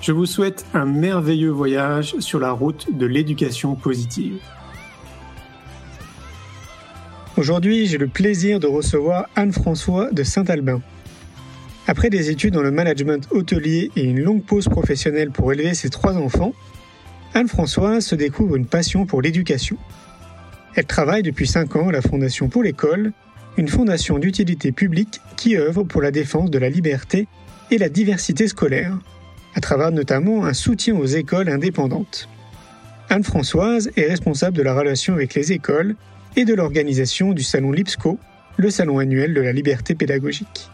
Je vous souhaite un merveilleux voyage sur la route de l'éducation positive. Aujourd'hui, j'ai le plaisir de recevoir Anne-François de Saint-Albin. Après des études dans le management hôtelier et une longue pause professionnelle pour élever ses trois enfants, Anne-François se découvre une passion pour l'éducation. Elle travaille depuis 5 ans à la Fondation pour l'école, une fondation d'utilité publique qui œuvre pour la défense de la liberté et la diversité scolaire, à travers notamment un soutien aux écoles indépendantes. Anne-Françoise est responsable de la relation avec les écoles et de l'organisation du salon LIPSCO, le salon annuel de la liberté pédagogique.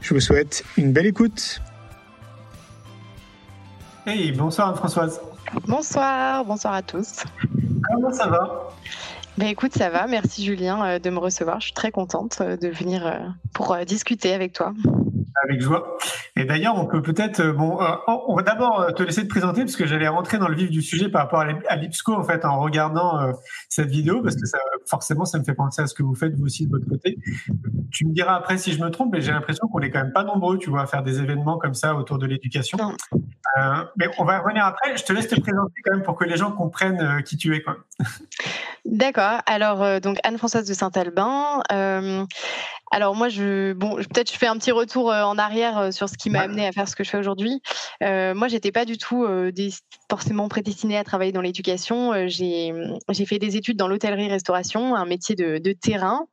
Je vous souhaite une belle écoute. Hey, bonsoir Anne-Françoise. Bonsoir, bonsoir à tous. Comment ça va? Ben écoute, ça va. Merci Julien euh, de me recevoir. Je suis très contente euh, de venir euh, pour discuter avec toi. Avec joie. Et d'ailleurs, on peut peut-être, bon, euh, on va d'abord te laisser te présenter parce que j'allais rentrer dans le vif du sujet par rapport à l'IPSCO en fait en regardant cette vidéo parce que ça, forcément, ça me fait penser à ce que vous faites vous aussi de votre côté. Tu me diras après si je me trompe, mais j'ai l'impression qu'on est quand même pas nombreux, tu vois, à faire des événements comme ça autour de l'éducation. mais on va revenir après. Je te laisse te présenter quand même pour que les gens comprennent qui tu es. Quoi. D'accord. Alors, donc Anne-Françoise de Saint-Albin. Alors moi, je, bon, peut-être je fais un petit retour euh, en arrière euh, sur ce qui m'a amené à faire ce que je fais aujourd'hui. Euh, moi, j'étais pas du tout forcément prédestinée à travailler dans l'éducation. j'ai, j'ai fait des études dans l'hôtellerie-restauration, un métier de, de, terrain.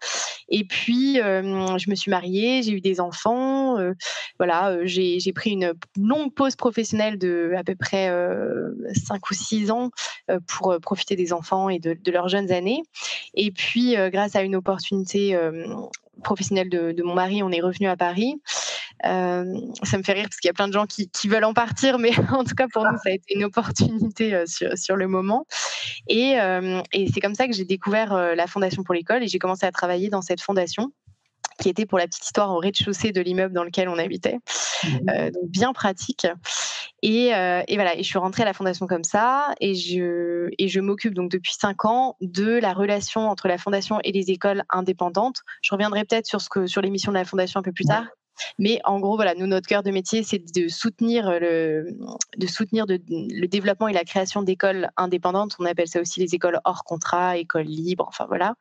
Et puis, je me suis mariée, j'ai eu des enfants. voilà, j'ai, j'ai pris une longue pause professionnelle de à peu près 5 ou 6 ans pour profiter des enfants et de, de leurs jeunes années. Et puis, grâce à une opportunité professionnel de, mon mari, on est revenu à Paris. Euh, ça me fait rire parce qu'il y a plein de gens qui, veulent en partir, mais en tout cas pour nous, ça a été une opportunité euh, sur, le moment. Euh, et, c'est comme ça que j'ai découvert la Fondation pour l'école et j'ai commencé à travailler dans cette fondation qui était pour la petite histoire au rez-de-chaussée de l'immeuble dans lequel on habitait. Mmh. donc bien pratique. Et, voilà, et je suis rentrée à la fondation comme ça, et je, et je m'occupe donc depuis cinq ans de la relation entre la fondation et les écoles indépendantes. Je reviendrai peut-être sur ce que sur l'émission de la fondation un peu plus tard. Mais en gros, voilà, nous, notre cœur de métier, c'est de soutenir, le, de soutenir le développement et la création d'écoles indépendantes. On appelle ça aussi les écoles hors contrat, écoles libres, enfin voilà.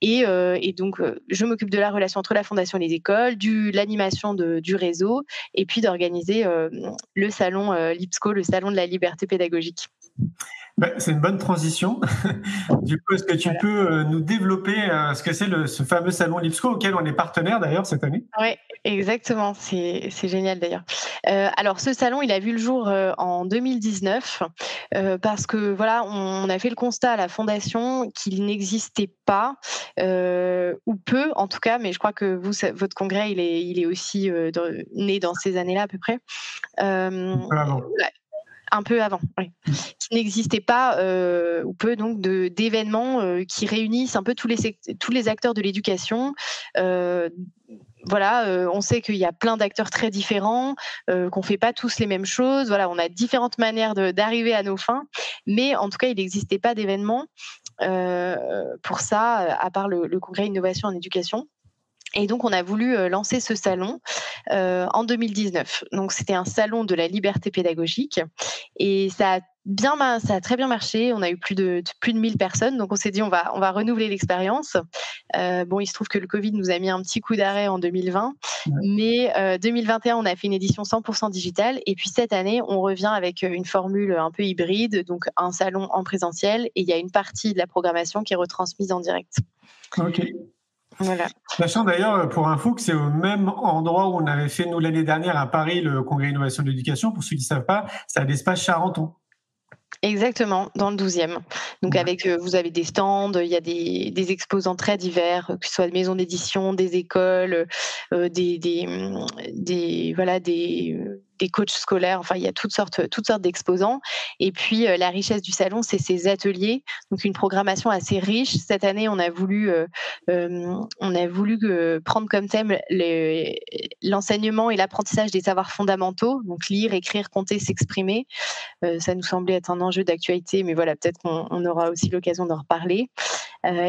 Et, euh, donc, euh, je m'occupe de la relation entre la fondation et les écoles, de l'animation du réseau, et puis d'organiser euh, le salon LIPSCO, le salon de la liberté pédagogique. Bah, c'est une bonne transition. du coup, est-ce que tu peux euh, nous développer euh, ce que c'est ce fameux salon Lipsco auquel on est partenaire d'ailleurs cette année? Oui, exactement. C'est génial d'ailleurs. Euh, alors, ce salon, il a vu le jour en 2019 parce que voilà, on, a fait le constat à la fondation qu'il n'existait pas ou peu, en tout cas, mais je crois que vous, votre congrès, il est, il est aussi né dans ces années-là à peu près un peu avant, oui. Qui n'existait pas euh, ou peu donc d'événements euh, qui réunissent un peu tous les tous les acteurs de l'éducation. Euh, voilà, on sait qu'il y a plein d'acteurs très différents, qu'on fait pas tous les mêmes choses. Voilà, on a différentes manières d'arriver à nos fins, mais en tout cas, il n'existait pas d'événement pour ça, à part le, le congrès innovation en éducation. Et donc, on a voulu euh, lancer ce salon euh, en 2019. Donc, c'était un salon de la liberté pédagogique. Et ça a bien, ça a très bien marché. On a eu plus de plus de 1000 personnes, donc on s'est dit on va on va renouveler l'expérience. Euh, bon, il se trouve que le Covid nous a mis un petit coup d'arrêt en 2020, mais 2021 on a fait une édition 100% digitale, et puis cette année on revient avec une formule un peu hybride, donc un salon en présentiel, et il y a une partie de la programmation qui est retransmise en direct. Ok. Voilà. Sachant d'ailleurs, pour info, que c'est au même endroit où on avait fait, nous, l'année dernière à Paris, le congrès innovation de l'éducation. Pour ceux qui ne savent pas, c'est à l'espace Charenton. Exactement, dans le 12e. Donc avec, euh, vous avez des stands, il y a des, des, exposants très divers, que ce soit des maisons d'édition, des écoles, euh, des, des, des, voilà, des, des coachs scolaires. Enfin, il y a toutes sortes, toutes sortes d'exposants. Et puis, euh, la richesse du salon, c'est ces ateliers. Donc, une programmation assez riche. Cette année, on a voulu, euh, euh, on a voulu prendre comme thème l'enseignement et l'apprentissage des savoirs fondamentaux. Donc, lire, écrire, compter, s'exprimer. ça nous semblait être un enjeu d'actualité, mais voilà, peut-être qu'on aura aussi l'occasion d'en reparler.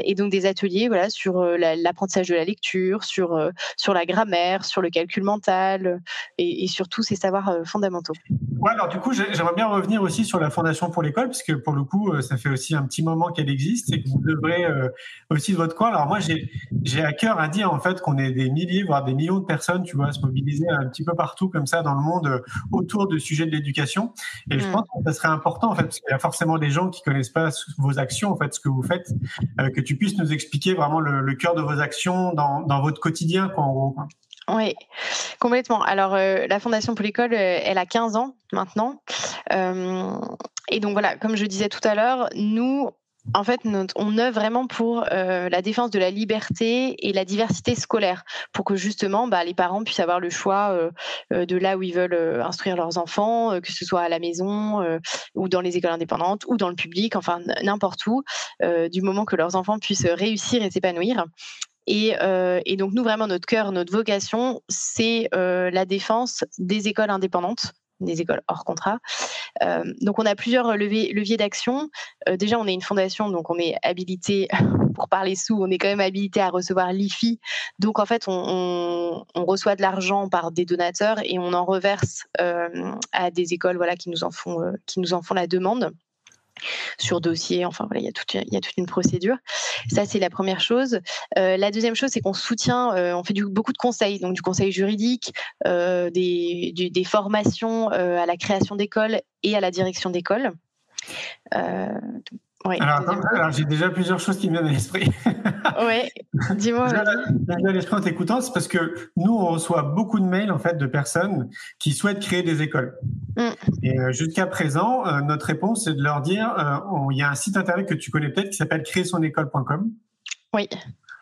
Et donc, des ateliers, voilà, sur l'apprentissage de la lecture, sur sur la grammaire, sur le calcul mental, et, et sur tous ces savoirs euh, fondamentaux. Ouais, alors du coup, j'aimerais bien revenir aussi sur la Fondation pour l'école, puisque pour le coup, euh, ça fait aussi un petit moment qu'elle existe et que vous devrez euh, aussi de votre coin. Alors moi, j'ai à cœur à dire en fait qu'on est des milliers, voire des millions de personnes, tu vois, à se mobiliser un petit peu partout comme ça dans le monde autour du sujet de l'éducation. Et je mm. pense que ça serait important en fait, parce qu'il y a forcément des gens qui connaissent pas vos actions, en fait, ce que vous faites, que tu puisses nous expliquer vraiment le, cœur de vos actions dans, dans votre quotidien, quoi, en gros. Oui, complètement. Alors, euh, la Fondation pour l'école, euh, elle a 15 ans maintenant. Euh, et donc, voilà, comme je disais tout à l'heure, nous, en fait, on œuvre vraiment pour la défense de la liberté et la diversité scolaire, pour que justement bah, les parents puissent avoir le choix de là où ils veulent instruire leurs enfants, que ce soit à la maison ou dans les écoles indépendantes ou dans le public, enfin n'importe où, du moment que leurs enfants puissent réussir et s'épanouir. Euh, et, donc nous, vraiment, notre cœur, notre vocation, c'est euh, la défense des écoles indépendantes des écoles hors contrat. Euh, donc on a plusieurs leviers, d'action. déjà, on est une fondation, donc on est habilité, pour parler sous, on est quand même habilité à recevoir l'IFI. Donc en fait, on, reçoit de l'argent par des donateurs et on en reverse à des écoles voilà, qui, nous en font, qui nous en font la demande sur dossier. Enfin voilà, il y a toute, une procédure. Ça c'est la première chose. Euh, la deuxième chose, c'est qu'on soutient, euh, on fait beaucoup de conseils, donc du conseil juridique, euh, des, formations à la création d'écoles et à la direction d'école. Oui, alors, j'ai déjà plusieurs choses qui me viennent à l'esprit. oui, dis-moi. à l'esprit en t'écoutant, c'est parce que nous, on reçoit beaucoup de mails en fait de personnes qui souhaitent créer des écoles. Mm. Et euh, jusqu'à présent, euh, notre réponse, c'est de leur dire, euh, il y a un site internet que tu connais peut-être qui s'appelle créersonecole.com. Oui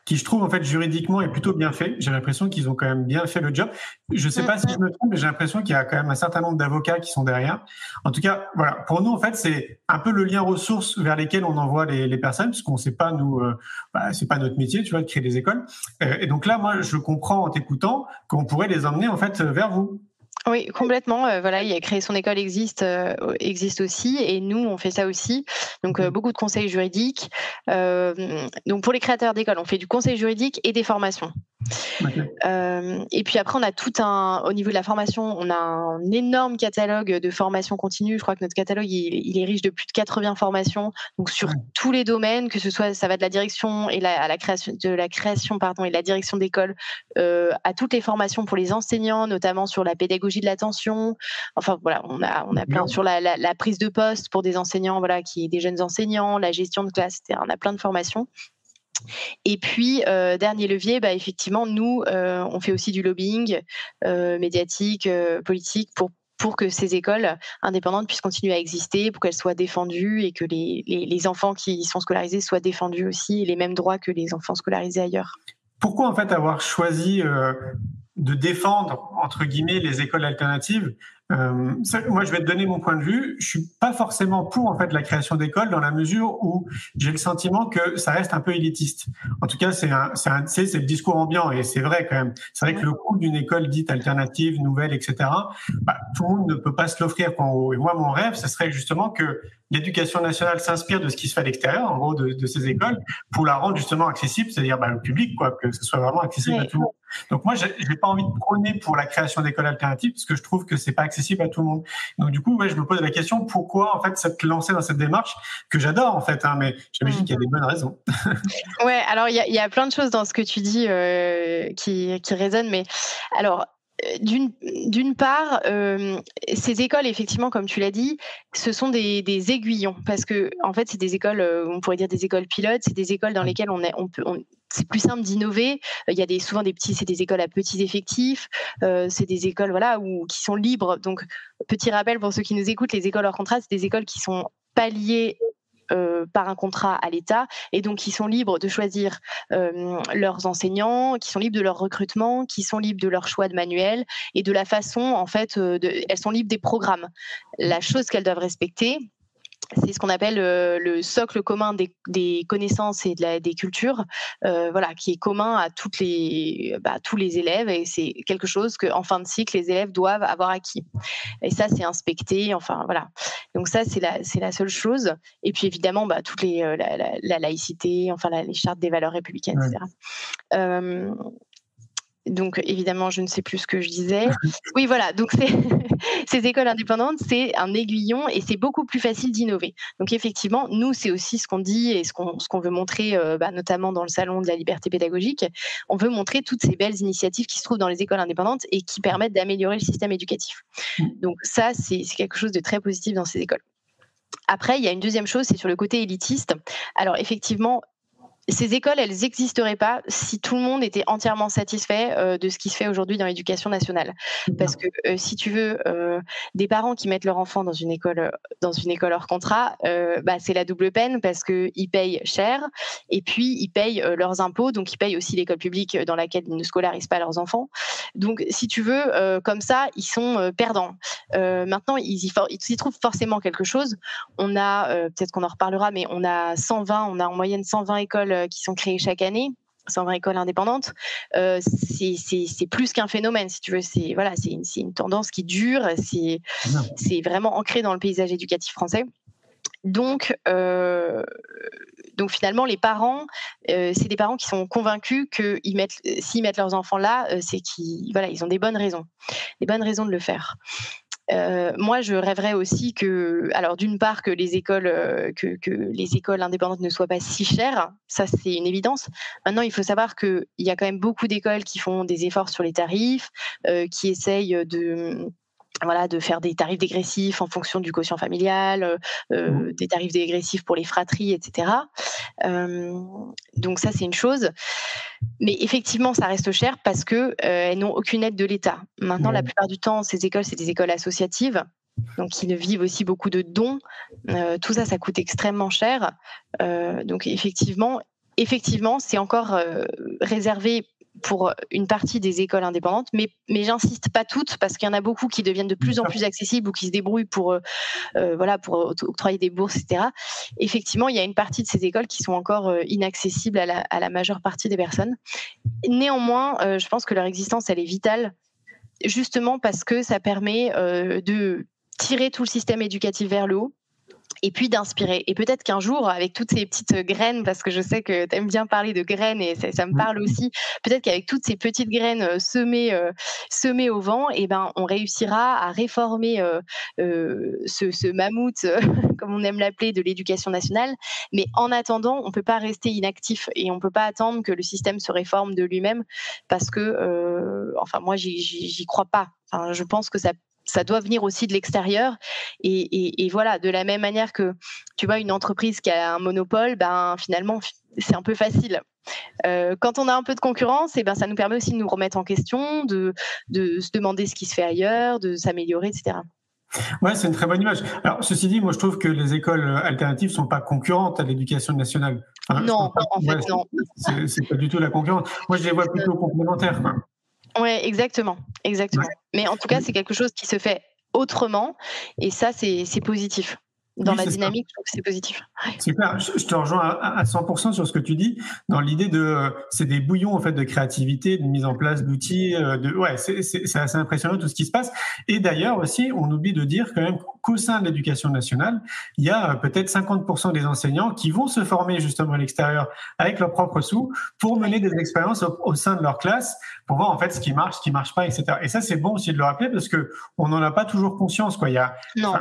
qui je trouve en fait juridiquement est plutôt bien fait. J'ai l'impression qu'ils ont quand même bien fait le job. Je ne sais pas si je me trompe, mais j'ai l'impression qu'il y a quand même un certain nombre d'avocats qui sont derrière. En tout cas, voilà, pour nous en fait c'est un peu le lien ressources vers lesquels on envoie les, personnes, puisqu'on ne sait pas nous, euh, bah, c'est pas notre métier, tu vois, de créer des écoles. Euh, et donc là, moi, je comprends en t'écoutant qu'on pourrait les emmener en fait vers vous. Oui, complètement. Euh, voilà, il a créé son école existe euh, existe aussi, et nous on fait ça aussi. Donc euh, beaucoup de conseils juridiques. donc pour les créateurs d'écoles, on fait du conseil juridique et des formations. Et puis après, on a tout un, au niveau de la formation, on a un énorme catalogue de formations continues. Je crois que notre catalogue, il, est riche de plus de 80 formations, donc sur tous les domaines, que ce soit, ça va de la direction et la, à la création, de la création, pardon, et la direction d'école, à toutes les formations pour les enseignants, notamment sur la pédagogie de l'attention. Enfin voilà, on a on a plein sur la, prise de poste pour des enseignants, voilà, qui des jeunes enseignants, la gestion de classe, etc. On a plein de formations. Et puis, euh, dernier levier, bah, effectivement, nous, euh, on fait aussi du lobbying euh, médiatique, politique pour pour que ces écoles indépendantes puissent continuer à exister, pour qu'elles soient défendues et que les, les, enfants qui sont scolarisés soient défendus aussi et les mêmes droits que les enfants scolarisés ailleurs. Pourquoi en fait avoir choisi de défendre entre guillemets les écoles alternatives. Euh, moi, je vais te donner mon point de vue. Je suis pas forcément pour en fait la création d'écoles dans la mesure où j'ai le sentiment que ça reste un peu élitiste. En tout cas, c'est c'est le discours ambiant et c'est vrai quand même. C'est vrai que le coût d'une école dite alternative, nouvelle, etc. Bah, tout le monde ne peut pas se l'offrir. Et moi, mon rêve, ce serait justement que l'éducation nationale s'inspire de ce qui se fait à l'extérieur, en gros, de, de, ces écoles, pour la rendre justement accessible, c'est-à-dire bah, le public, quoi, que ce soit vraiment accessible à tout le monde. Donc moi, j'ai pas envie de prôner pour la création d'écoles alternatives parce que je trouve que c'est pas accessible à tout le monde. Donc du coup, ouais, je me pose la question pourquoi en fait s'être lancé dans cette démarche que j'adore en fait, hein, mais j'imagine qu'il y a des bonnes raisons. ouais, alors il y, y, a plein de choses dans ce que tu dis euh, qui, qui résonnent, mais alors d'une part, euh, ces écoles, effectivement, comme tu l'as dit, ce sont des, des, aiguillons parce que, en fait, c'est des écoles, euh, on pourrait dire des écoles pilotes, c'est des écoles dans lesquelles on, peut, c'est plus simple d'innover. Il y a des, souvent des petits, c'est des écoles à petits effectifs, euh, c'est des écoles voilà où, qui sont libres. Donc, petit rappel pour ceux qui nous écoutent, les écoles hors contrat, c'est des écoles qui sont pas liées euh, par un contrat à l'État et donc qui sont libres de choisir euh, leurs enseignants, qui sont libres de leur recrutement, qui sont libres de leur choix de manuel et de la façon en fait, euh, elles sont libres des programmes. La chose qu'elles doivent respecter, c'est ce qu'on appelle euh, le socle commun des, connaissances et de la, des cultures, euh, voilà, qui est commun à toutes les, bah, tous les élèves et c'est quelque chose qu'en fin de cycle les élèves doivent avoir acquis. Et ça, c'est inspecté, enfin voilà. Donc ça, c'est la, c'est la seule chose. Et puis évidemment, bah, toutes les, euh, la, laïcité, enfin les chartes des valeurs républicaines, etc donc évidemment, je ne sais plus ce que je disais. Oui, voilà. Donc ces écoles indépendantes, c'est un aiguillon et c'est beaucoup plus facile d'innover. Donc effectivement, nous, c'est aussi ce qu'on dit et ce qu'on veut montrer, euh, bah, notamment dans le salon de la liberté pédagogique. On veut montrer toutes ces belles initiatives qui se trouvent dans les écoles indépendantes et qui permettent d'améliorer le système éducatif. Mmh. Donc ça, c'est quelque chose de très positif dans ces écoles. Après, il y a une deuxième chose, c'est sur le côté élitiste. Alors effectivement, ces écoles, elles n'existeraient pas si tout le monde était entièrement satisfait euh, de ce qui se fait aujourd'hui dans l'éducation nationale. Parce que euh, si tu veux, euh, des parents qui mettent leur enfant dans une école, dans une école hors contrat, bah, c'est la double peine parce qu'ils payent cher et puis ils payent leurs impôts, donc ils payent aussi l'école publique dans laquelle ils ne scolarisent pas leurs enfants. Donc, si tu veux, comme ça, ils sont perdants. maintenant, ils y, ils y, trouvent forcément quelque chose. On a, peut-être qu'on en reparlera, mais on a 120, on a en moyenne 120 écoles euh, qui sont créées chaque année. 120 écoles indépendantes, euh, c'est plus qu'un phénomène, si tu veux. C'est voilà, c'est une, une, tendance qui dure. C'est vraiment ancré dans le paysage éducatif français. Donc, euh, donc finalement, les parents, c'est des parents qui sont convaincus que mettent, s'ils mettent leurs enfants là, c'est qu'ils voilà, ils ont des bonnes raisons, des bonnes raisons de le faire. Euh, moi, je rêverais aussi que, alors d'une part, que les écoles, euh, que, que, les écoles indépendantes ne soient pas si chères. Ça, c'est une évidence. Maintenant, il faut savoir qu'il y a quand même beaucoup d'écoles qui font des efforts sur les tarifs, euh, qui essayent de voilà, de faire des tarifs dégressifs en fonction du quotient familial, euh, euh mmh. des tarifs dégressifs pour les fratries, etc. Euh, donc ça, c'est une chose. Mais effectivement, ça reste cher parce que euh, elles n'ont aucune aide de l'État. Maintenant, la plupart du temps, ces écoles, c'est des écoles associatives. Donc, qui ne vivent aussi beaucoup de dons. Euh, tout ça, ça coûte extrêmement cher. donc, effectivement, effectivement, c'est encore réservé pour une partie des écoles indépendantes, mais, mais j'insiste pas toutes parce qu'il y en a beaucoup qui deviennent de plus en plus accessibles ou qui se débrouillent pour, euh, euh, voilà, pour octroyer des bourses, etc. Effectivement, il y a une partie de ces écoles qui sont encore euh, inaccessibles à la, à la majeure partie des personnes. Néanmoins, je pense que leur existence, elle est vitale, justement parce que ça permet de tirer tout le système éducatif vers le haut et puis d'inspirer. Et peut-être qu'un jour, avec toutes ces petites graines, parce que je sais que tu aimes bien parler de graines et ça, me parle aussi, peut-être qu'avec toutes ces petites graines euh, semées, euh, semées au vent, et eh ben, on réussira à réformer euh, ce, ce, mammouth, comme on aime l'appeler, de l'éducation nationale. Mais en attendant, on ne peut pas rester inactif et on ne peut pas attendre que le système se réforme de lui-même parce que, enfin, moi, j'y crois pas. Enfin, je pense que ça ça doit venir aussi de l'extérieur. Et, voilà, de la même manière que, tu vois, une entreprise qui a un monopole, ben finalement, c'est un peu facile. Euh, quand on a un peu de concurrence, et eh ben, ça nous permet aussi de nous remettre en question, de, se demander ce qui se fait ailleurs, de s'améliorer, etc. Ouais, c'est une très bonne image. Alors, ceci dit, moi, je trouve que les écoles alternatives sont pas concurrentes à l'éducation nationale. non, en fait, non. C'est pas du tout la concurrence. Moi, je les vois plutôt complémentaires. Oui, exactement, exactement. Mais en tout cas, c'est quelque chose qui se fait autrement, et ça, c'est positif. Dans la dynamique, je trouve que c'est positif. Super, je, te rejoins à, 100% sur ce que tu dis, dans l'idée de, c'est des bouillons en fait de créativité, de mise en place d'outils, euh, de, ouais, c'est assez impressionnant tout ce qui se passe. Et d'ailleurs aussi, on oublie de dire quand même qu'au sein de l'éducation nationale, il y a euh, peut-être 50% des enseignants qui vont se former justement à l'extérieur avec leurs propres sous pour mener des expériences au, sein de leur classe, pour voir en fait ce qui marche, ce qui marche pas, etc. Et ça, c'est bon aussi de le rappeler parce que on n'en a pas toujours conscience, quoi. Il y a, non.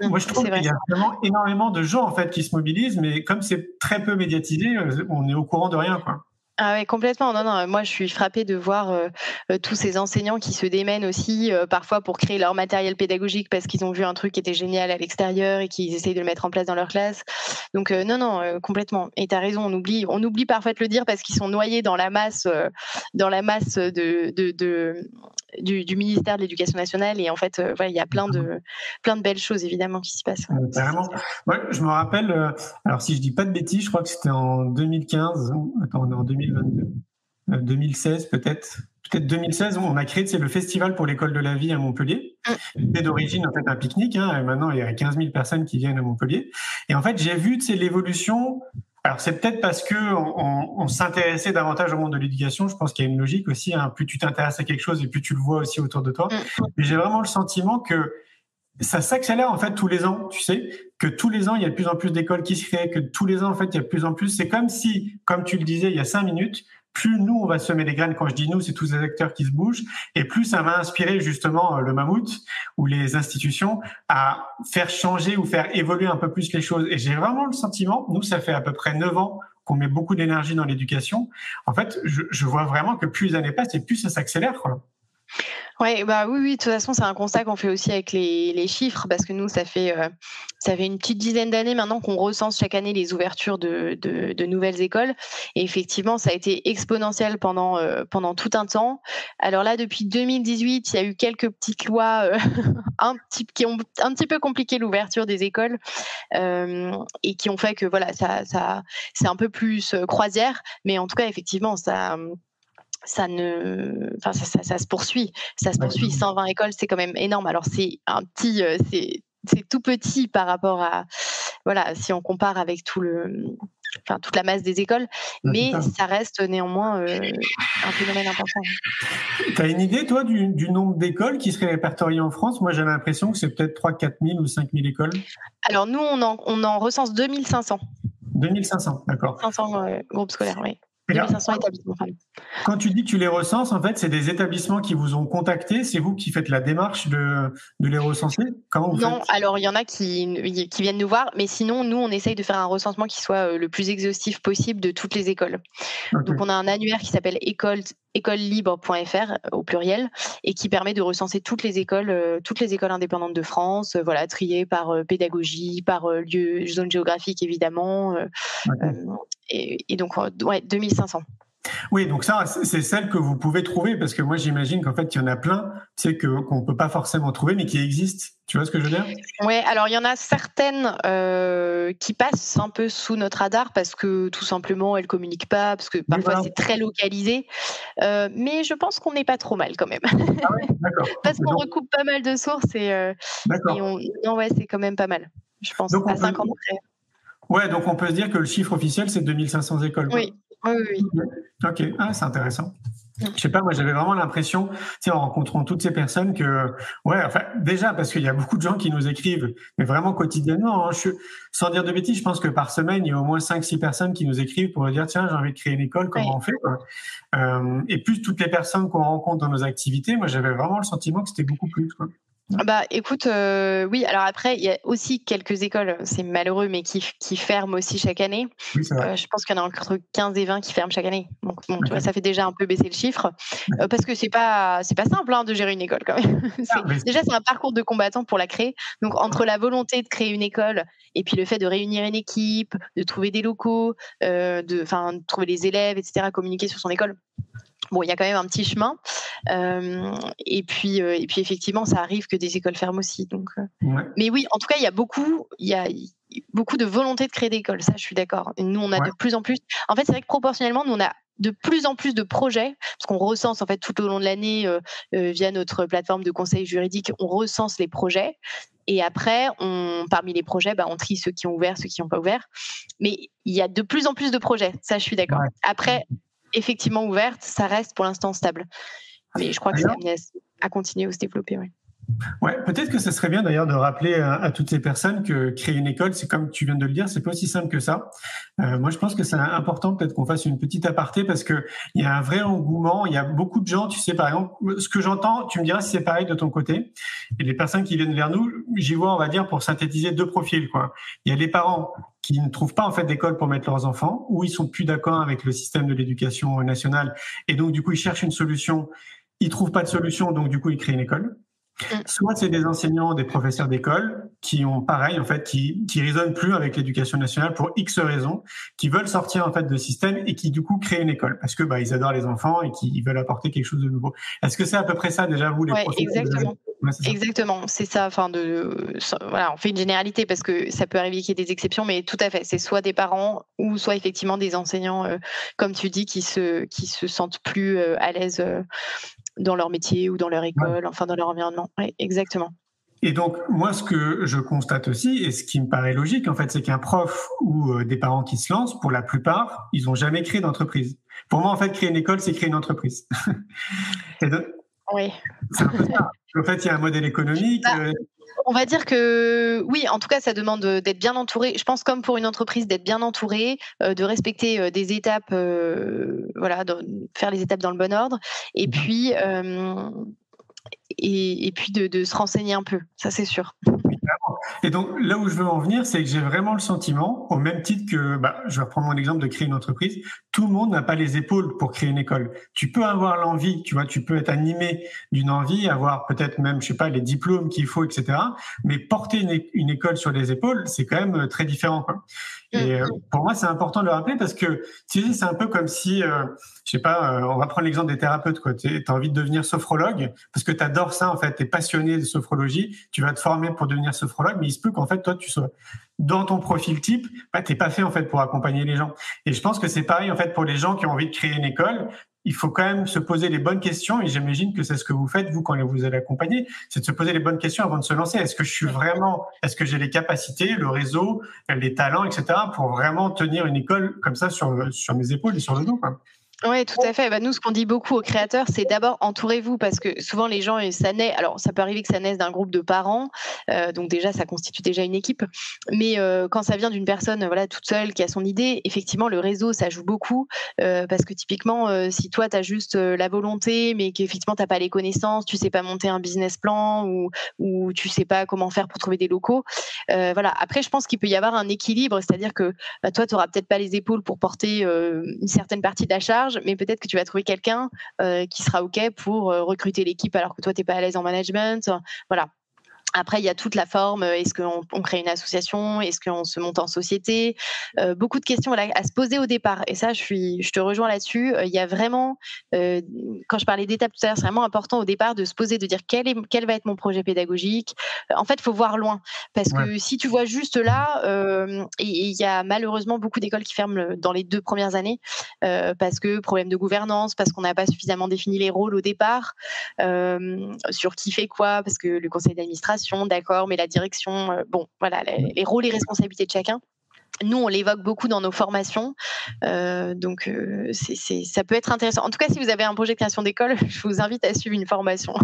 Moi, je trouve qu'il y a vraiment énormément de gens en fait qui se mobilisent, mais comme c'est très peu médiatisé, euh, on est au courant de rien, quoi. Ah oui, complètement. Non, non, moi je suis frappée de voir euh, euh, tous ces enseignants qui se démènent aussi, euh, parfois pour créer leur matériel pédagogique parce qu'ils ont vu un truc qui était génial à l'extérieur et qu'ils essayent de le mettre en place dans leur classe. Donc non, non, complètement. Et tu as raison, on oublie, on oublie parfois de le dire parce qu'ils sont noyés dans la masse, dans la masse de, de, de du, ministère de l'Éducation nationale. Et en fait, il y a plein de, plein de belles choses évidemment qui s'y passent. Carrément. Ouais, je me rappelle, alors si je dis pas de bêtises, je crois que c'était en 2015, attends, on est en 2000 2016 euh, peut-être. Peut-être 2016, on a créé c'est le festival pour l'école de la vie à Montpellier. C'était d'origine en fait un pique-nique. Hein, et maintenant, il y a 15 000 personnes qui viennent à Montpellier. Et en fait, j'ai vu l'évolution. Alors c'est peut-être parce que on, s'intéressait davantage au monde de l'éducation. Je pense qu'il y a une logique aussi. Hein. plus tu t'intéresses à quelque chose et plus tu le vois aussi autour de toi. Mm. Mais j'ai vraiment le sentiment que ça s'accélère en fait tous les ans, tu sais, que tous les ans il y a de plus en plus d'écoles qui se créent, que tous les ans en fait il y a de plus en plus. C'est comme si, comme tu le disais il y a cinq minutes, plus nous on va semer des graines. Quand je dis nous, c'est tous les acteurs qui se bougent, et plus ça va inspirer justement euh, le mammouth ou les institutions à faire changer ou faire évoluer un peu plus les choses. Et j'ai vraiment le sentiment, nous ça fait à peu près neuf ans qu'on met beaucoup d'énergie dans l'éducation. En fait, je, je vois vraiment que plus les années passent et plus ça s'accélère. Ouais, bah oui, oui, de toute façon, c'est un constat qu'on fait aussi avec les, les, chiffres, parce que nous, ça fait, euh, ça fait une petite dizaine d'années maintenant qu'on recense chaque année les ouvertures de, de, de, nouvelles écoles. Et effectivement, ça a été exponentiel pendant, euh, pendant tout un temps. Alors là, depuis 2018, il y a eu quelques petites lois euh, un petit, qui ont un petit peu compliqué l'ouverture des écoles et qui ont fait que voilà, ça, ça, c'est un peu plus croisière. Mais en tout cas, effectivement, ça ça ne, enfin ça, ça, se poursuit, ça se poursuit. 120 écoles, c'est quand même énorme. Alors c'est un petit, euh, c'est c'est tout petit par rapport à, voilà, si on compare avec tout le, enfin toute la masse des écoles, mais ça. reste néanmoins euh, un phénomène important. Tu as une idée, toi, du, du nombre d'écoles qui seraient répertoriées en France? Moi, j'ai l'impression que c'est peut-être 3 4 000 ou 5 000 écoles. Alors, nous, on en, on en recense 2500. 2500, d'accord. 500 euh, groupes scolaires, oui établissements. Quand tu dis que tu les recenses, en fait, c'est des établissements qui vous ont contacté, c'est vous qui faites la démarche de, de les recenser Comment vous Non, alors il y en a qui, qui viennent nous voir, mais sinon, nous, on essaye de faire un recensement qui soit euh, le plus exhaustif possible de toutes les écoles. Donc, on a un annuaire qui s'appelle École écolelibre.fr au pluriel et qui permet de recenser toutes les écoles, euh, toutes les écoles indépendantes de France, euh, voilà, triées par pédagogie, par lieu, zone géographique évidemment, et, et, donc ouais, 2500. Oui, donc ça, c'est celle que vous pouvez trouver, parce que moi, j'imagine qu'en fait, il y en a plein, tu sais, qu'on ne peut pas forcément trouver, mais qui existent. Tu vois ce que je veux dire? Oui, alors il y en a certaines euh, qui passent un peu sous notre radar, parce que tout simplement, elles ne communiquent pas, parce que parfois, c'est très localisé. Euh, mais je pense qu'on n'est pas trop mal quand même. Ah parce qu'on recoupe pas mal de sources et, euh, non, ouais, c'est quand même pas mal. Je pense donc, à 50 Ouais, donc on peut se dire que le chiffre officiel, c'est 2500 écoles. Oui, oui, oui. Ok, ah, c'est intéressant. Je sais pas, moi j'avais vraiment l'impression, tu en rencontrant toutes ces personnes que, ouais, enfin déjà parce qu'il y a beaucoup de gens qui nous écrivent, mais vraiment quotidiennement. Hein, je, sans dire de bêtises, je pense que par semaine il y a au moins 5-6 personnes qui nous écrivent pour nous dire tiens j'ai envie de créer une école, comment on fait euh, Et plus toutes les personnes qu'on rencontre dans nos activités, moi j'avais vraiment le sentiment que c'était beaucoup plus. Quoi. Bah écoute, euh, oui, alors après, il y a aussi quelques écoles, c'est malheureux, mais qui, qui ferment aussi chaque année. Euh, je pense qu'il y en a entre 15 et 20 qui ferment chaque année. Donc bon, tu vois, ça fait déjà un peu baisser le chiffre. Euh, parce que c'est pas c'est pas simple hein, de gérer une école quand même. Ah, déjà, c'est un parcours de combattant pour la créer. Donc entre la volonté de créer une école et puis le fait de réunir une équipe, de trouver des locaux, de, de trouver les élèves, etc., communiquer sur son école. Bon, il y a quand même un petit chemin. Euh, et puis, euh, et puis effectivement, ça arrive que des écoles ferment aussi. Donc, euh. mais oui, en tout cas, il y a beaucoup, il y a beaucoup de volonté de créer des écoles. Ça, je suis d'accord. Nous, on a de plus en plus. En fait, c'est vrai que proportionnellement, nous, on a de plus en plus de projets, parce qu'on recense en fait tout au long de l'année via notre plateforme de conseil juridique, on recense les projets. Et après, on, parmi les projets, bah, on trie ceux qui ont ouvert, ceux qui n'ont pas ouvert. Mais il y a de plus en plus de projets, ça je suis d'accord. Après, effectivement ouverte, ça reste pour l'instant stable. Mais je crois que c'est amené à, continuer à se développer. Ouais, peut-être que ce serait bien d'ailleurs de rappeler à, toutes ces personnes que créer une école, c'est comme tu viens de le dire, c'est pas aussi simple que ça. Euh, moi, je pense que c'est important peut-être qu'on fasse une petite aparté parce que il y a un vrai engouement. Il y a beaucoup de gens, tu sais, par exemple, ce que j'entends, tu me diras si c'est pareil de ton côté. Et les personnes qui viennent vers nous, j'y vois, on va dire, pour synthétiser deux profils. Quoi. Il y a les parents qui ne trouvent pas en fait d'école pour mettre leurs enfants, ou ils sont plus d'accord avec le système de l'éducation nationale, et donc du coup ils cherchent une solution. Ils trouvent pas de solution, donc du coup ils créent une école. Mm. Soit c'est des enseignants, des professeurs d'école qui ont pareil en fait, qui qui résonnent plus avec l'éducation nationale pour X raisons, qui veulent sortir en fait de système et qui du coup créent une école parce que bah ils adorent les enfants et qui veulent apporter quelque chose de nouveau. Est-ce que c'est à peu près ça déjà vous les ouais, Exactement. Exactement, c'est ça. Enfin de voilà, on fait une généralité parce que ça peut arriver qu'il y ait des exceptions, mais tout à fait, c'est soit des parents ou soit effectivement des enseignants, euh, comme tu dis, qui se qui se sentent plus euh, à l'aise euh, dans leur métier ou dans leur école, enfin dans leur environnement. Exactement. Et donc, moi, ce que je constate aussi, et ce qui me paraît logique, en fait, c'est qu'un prof ou des parents qui se lancent, pour la plupart, ils n'ont jamais créé d'entreprise. Pour moi, en fait, créer une école, c'est créer une entreprise. oui. En fait, il y a un modèle économique. Bah, euh, on va dire que oui, en tout cas, ça demande d'être bien entouré. Je pense comme pour une entreprise d'être bien entouré, euh, de respecter euh, des étapes, euh, voilà, de faire les étapes dans le bon ordre, et puis et, puis de, se renseigner un peu. Ça, c'est sûr. Et donc là où je veux en venir, c'est que j'ai vraiment le sentiment, au même titre que, bah, je vais reprendre mon exemple de créer une entreprise, tout le monde n'a pas les épaules pour créer une école. Tu peux avoir l'envie, tu vois, tu peux être animé d'une envie, avoir peut-être même, je sais pas, les diplômes qu'il faut, etc. Mais porter une, école sur les épaules, c'est quand même euh, très différent. Et euh, pour moi, c'est important de le rappeler parce que tu sais, c'est un peu comme si, euh, je sais pas, on va prendre l'exemple des thérapeutes. Tu as envie de devenir sophrologue parce que tu adores ça, en fait, tu es passionné de sophrologie, tu vas te former pour devenir sophrologue, mais il se peut qu'en fait, toi, tu sois dans ton profil type, bah, t'es pas fait en fait pour accompagner les gens. Et je pense que c'est pareil en fait pour les gens qui ont envie de créer une école. Il faut quand même se poser les bonnes questions et j'imagine que c'est ce que vous faites vous quand vous allez accompagner, c'est de se poser les bonnes questions avant de se lancer. Est-ce que je suis vraiment, est-ce que j'ai les capacités, le réseau, les talents, etc. pour vraiment tenir une école comme ça sur mes épaules et sur le dos. Oui, tout à fait. Bah, nous, ce qu'on dit beaucoup aux créateurs, c'est d'abord entourez-vous parce que souvent les gens, ça naît. Alors, ça peut arriver que ça naisse d'un groupe de parents, euh, donc déjà, ça constitue déjà une équipe. Mais euh, quand ça vient d'une personne, voilà, toute seule qui a son idée, effectivement, le réseau, ça joue beaucoup euh, parce que typiquement, si toi, tu as juste la volonté, mais qu'effectivement, t'as pas les connaissances, tu sais pas monter un business plan ou ou tu sais pas comment faire pour trouver des locaux, voilà. Après, je pense qu'il peut y avoir un équilibre, c'est-à-dire que bah, toi, tu auras peut-être pas les épaules pour porter une certaine partie d'achat mais peut-être que tu vas trouver quelqu'un euh, qui sera OK pour euh, recruter l'équipe alors que toi, tu n'es pas à l'aise en management. Voilà. Après, il y a toute la forme. Est-ce qu'on on crée une association Est-ce qu'on se monte en société euh, Beaucoup de questions à se poser au départ. Et ça, je, suis, je te rejoins là-dessus. Il y a vraiment, euh, quand je parlais d'étapes tout à l'heure, c'est vraiment important au départ de se poser, de dire quel, est, quel va être mon projet pédagogique. En fait, il faut voir loin. Parce que si tu vois juste là, euh, et il y a malheureusement beaucoup d'écoles qui ferment dans les deux premières années parce que problème de gouvernance, parce qu'on n'a pas suffisamment défini les rôles au départ, sur qui fait quoi, parce que le conseil d'administration d'accord, mais la direction, euh, bon, voilà, les, rôles et responsabilités de chacun. Nous, on l'évoque beaucoup dans nos formations, euh, donc euh, ça peut être intéressant. En tout cas, si vous avez un projet de création d'école, je vous invite à suivre une formation.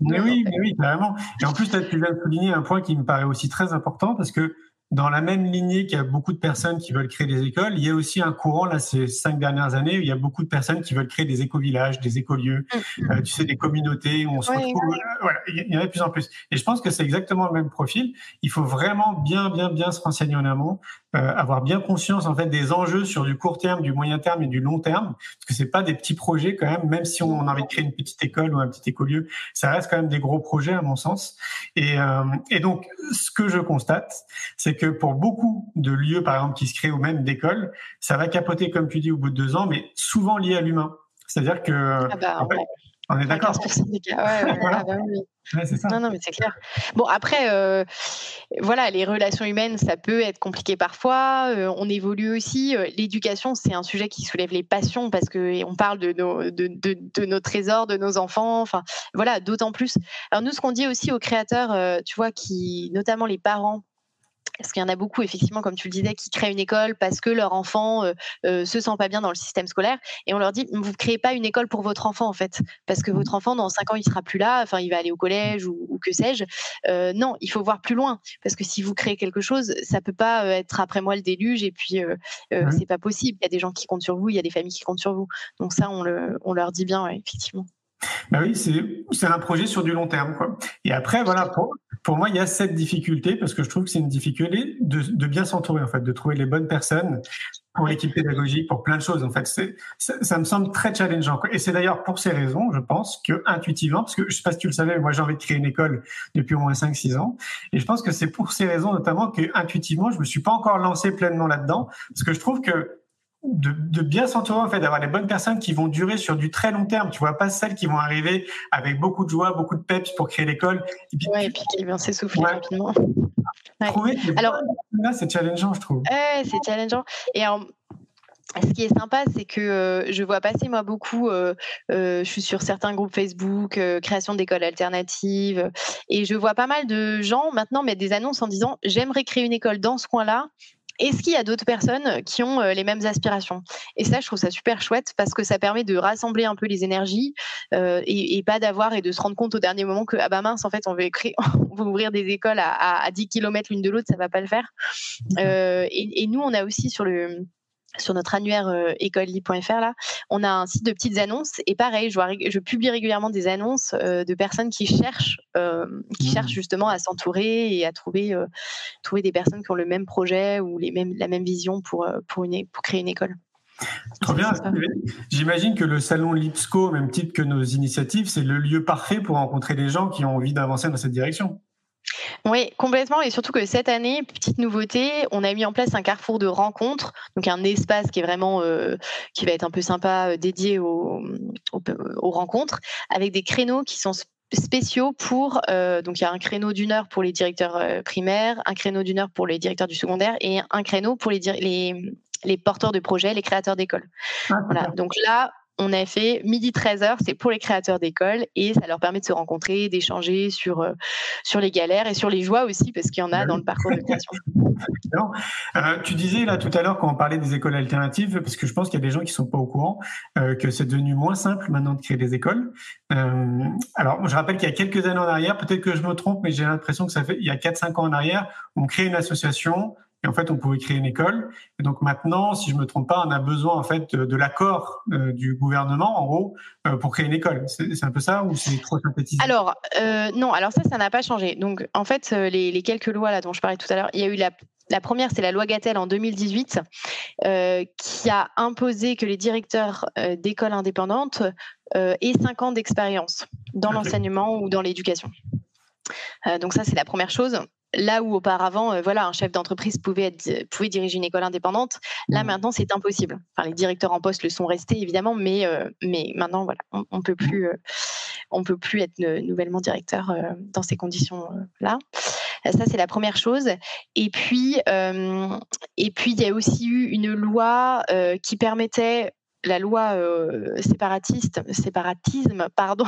Mais oui, mais oui, carrément. Et en plus, tu viens de souligner un point qui me paraît aussi très important parce que dans la même lignée qu'il y a beaucoup de personnes qui veulent créer des écoles, il y a aussi un courant, là, ces cinq dernières années, où il y a beaucoup de personnes qui veulent créer des écovillages, des écolieux, mm. euh, tu sais, des communautés où on se retrouve. Euh, voilà, il y en a de plus en plus. Et je pense que c'est exactement le même profil. Il faut vraiment bien, bien, bien se renseigner en amont, euh, avoir bien conscience en fait des enjeux sur du court terme, du moyen terme et du long terme, parce que c'est pas des petits projets quand même. Même si on a envie de créer une petite école ou un petit écolieu, ça reste quand même des gros projets à mon sens. Et, euh, et donc, ce que je constate, c'est que pour beaucoup de lieux, par exemple, qui se créent ou même d'écoles, ça va capoter comme tu dis au bout de deux ans, mais souvent lié à l'humain. C'est-à-dire que ah bah, On est d'accord. 15% des cas. Ouais, ouais, Voilà. ah oui. Ouais, c'est ça. Non, non, mais c'est clair. Bon, après, euh, voilà, les relations humaines, ça peut être compliqué parfois. euh, on évolue aussi. Euh, L'éducation, c'est un sujet qui soulève les passions parce que on parle de nos, de, de, de nos trésors, de nos enfants. Enfin, voilà, d'autant plus. Alors nous, ce qu'on dit aussi aux créateurs, euh, tu vois, qui, notamment les parents. Parce qu'il y en a beaucoup, effectivement, comme tu le disais, qui créent une école parce que leur enfant euh, euh, se sent pas bien dans le système scolaire. Et on leur dit, vous créez pas une école pour votre enfant, en fait. Parce que votre enfant, dans cinq ans, il sera plus là. Enfin, il va aller au collège ou, ou que sais-je. Euh, non, il faut voir plus loin. Parce que si vous créez quelque chose, ça peut pas euh, être après moi le déluge. Et puis, euh, Ouais. c'est pas possible. Il y a des gens qui comptent sur vous. Il y a des familles qui comptent sur vous. Donc ça, on, le, on leur dit bien, ouais, effectivement. Bah oui, c'est un projet sur du long terme. Quoi. Et après, voilà, pour, pour moi, il y a cette difficulté, parce que je trouve que c'est une difficulté de, de bien s'entourer, en fait, de trouver les bonnes personnes pour l'équipe pédagogique, pour plein de choses. En fait, c'est ça, ça me semble très challengeant. quoi. Et c'est d'ailleurs pour ces raisons, je pense, que intuitivement, parce que je sais pas si tu le savais, mais moi j'ai envie de créer une école depuis au moins 5-6 ans. Et je pense que c'est pour ces raisons notamment que intuitivement, je me suis pas encore lancé pleinement là-dedans, parce que je trouve que de, de bien s'entourer, en fait, d'avoir les bonnes personnes qui vont durer sur du très long terme. Tu vois, pas celles qui vont arriver avec beaucoup de joie, beaucoup de peps pour créer l'école. Et puis, Ouais, et puis qui vient s'essouffler Ouais. rapidement. ouais. trouver les Alors- là, c'est challengeant, je trouve. Ouais, c'est challengeant. Et ce qui est sympa, c'est que euh, je vois passer moi beaucoup. euh, euh, je suis sur certains groupes Facebook, création d'écoles alternatives, et je vois pas mal de gens maintenant mettre des annonces en disant j'aimerais créer une école dans ce coin-là. Est-ce qu'il y a d'autres personnes qui ont euh, les mêmes aspirations? Et ça, je trouve ça super chouette parce que ça permet de rassembler un peu les énergies euh, et, et pas d'avoir et de se rendre compte au dernier moment que ah bah mince, en fait, on veut créer, on veut ouvrir des écoles à, à, à 10 km l'une de l'autre, ça va pas le faire. Euh, et, et nous, on a aussi sur le sur notre annuaire euh, écoleli.fr là, on a un site de petites annonces et pareil, je, vois, rég- je publie régulièrement des annonces euh, de personnes qui cherchent, euh, qui Mhm. cherchent justement à s'entourer et à trouver euh, trouver des personnes qui ont le même projet ou les mêmes la même vision pour pour une é- pour créer une école. Trop bien. J'imagine que le salon Lipsco, au même titre que nos initiatives, c'est le lieu parfait pour rencontrer des gens qui ont envie d'avancer dans cette direction. Oui, complètement. Et surtout que cette année, petite nouveauté, on a mis en place un carrefour de rencontres, donc un espace qui est vraiment, euh, qui va être un peu sympa, euh, dédié aux, aux, aux rencontres, avec des créneaux qui sont sp- spéciaux pour, euh, donc il y a un créneau d'une heure pour les directeurs euh, primaires, un créneau d'une heure pour les directeurs du secondaire et un créneau pour les, dir- les, les porteurs de projets, les créateurs d'écoles. Ah, Voilà. Donc là, on a fait midi 13h, c'est pour les créateurs d'école et ça leur permet de se rencontrer, d'échanger sur, euh, sur les galères et sur les joies aussi, parce qu'il y en a Bah dans le parcours de création. Euh, tu disais là tout à l'heure quand on parlait des écoles alternatives, parce que je pense qu'il y a des gens qui sont pas au courant, euh, que c'est devenu moins simple maintenant de créer des écoles. Alors, je rappelle qu'il y a quelques années en arrière, peut-être que je me trompe, mais j'ai l'impression que ça fait il y a 4-5 ans en arrière, on crée une association et en fait on pouvait créer une école. Et donc maintenant, si je me trompe pas, on a besoin en fait de, l'accord euh, du gouvernement en gros euh, pour créer une école. C'est un peu ça ou c'est trop synthétisé? Alors, euh, non, alors ça, ça n'a pas changé. Donc, en fait, les, les quelques lois là dont je parlais tout à l'heure, il y a eu la, la première, c'est la loi Gatel en 2018, euh, qui a imposé que les directeurs euh, d'écoles indépendantes euh, aient 5 ans d'expérience dans l'enseignement ou dans l'éducation. Euh, donc ça, c'est la première chose. Là où auparavant, euh, voilà, un chef d'entreprise pouvait, être, pouvait diriger une école indépendante, là Mhm. maintenant c'est impossible. Enfin, les directeurs en poste le sont restés évidemment, mais euh, mais maintenant voilà, on, on peut plus, euh, on peut plus être nouvellement directeur dans ces conditions là. Ça c'est la première chose. Et puis euh, et puis il y a aussi eu une loi euh, qui permettait la loi euh, séparatiste, séparatisme, pardon,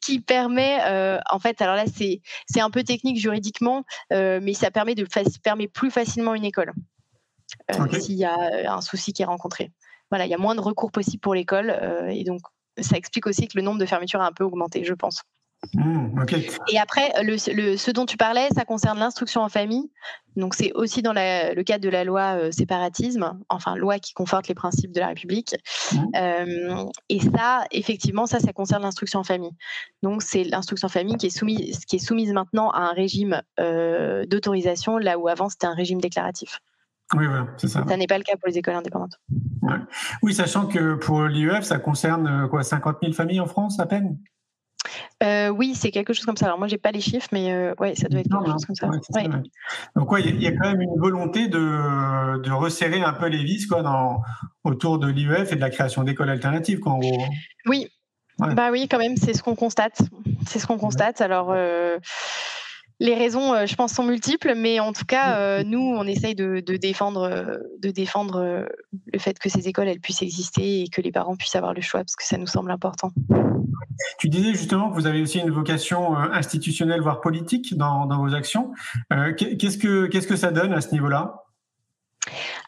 qui permet, euh, en fait, alors là c'est c'est un peu technique juridiquement, euh, mais ça permet de permet plus facilement une école s'il y a un souci qui est rencontré. Voilà, il y a moins de recours possible pour l'école et donc ça explique aussi que le nombre de fermetures a un peu augmenté, je pense. Hmm. Et après, le, le- ce dont tu parlais, ça concerne l'instruction en famille. Donc, c'est aussi dans la- le cadre de la loi euh, séparatisme, enfin, loi qui conforte les principes de la République. Mhm. Euh, et ça, effectivement, ça, ça concerne l'instruction en famille. Donc, c'est l'instruction en famille qui est soumise, qui est soumise maintenant à un régime euh, d'autorisation, là où avant, c'était un régime déclaratif. Oui, voilà, c'est ça. Ça n'est pas le cas pour les écoles indépendantes. Oui, sachant que pour l'IEF, ça concerne euh, quoi, 50 000 familles en France à peine? Euh, oui, c'est quelque chose comme ça. Alors, moi, j'ai pas les chiffres, mais euh, ouais, ça doit être quelque non. chose comme ça. Ouais. Donc, ouais, il y a- il y, a quand même une volonté de, de resserrer un peu les vis quoi, dans, autour de l'IEF et de la création d'écoles alternatives, quoi, en gros. Oui, Bah oui, quand même, c'est ce qu'on constate. C'est ce qu'on constate. Alors, les raisons, euh, je pense, sont multiples, mais en tout cas, euh, nous, on essaye de, défendre, de défendre euh, le fait que ces écoles elles puissent exister et que les parents puissent avoir le choix, parce que ça nous semble important. Tu disais justement que vous avez aussi une vocation institutionnelle, voire politique dans, dans vos actions. qu'est-ce que qu'est-ce que ça donne à ce niveau-là?